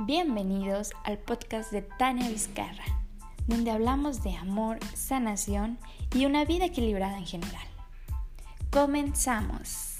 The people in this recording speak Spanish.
Bienvenidos al podcast de Tania Vizcarra, donde hablamos de amor, sanación y una vida equilibrada en general. Comenzamos.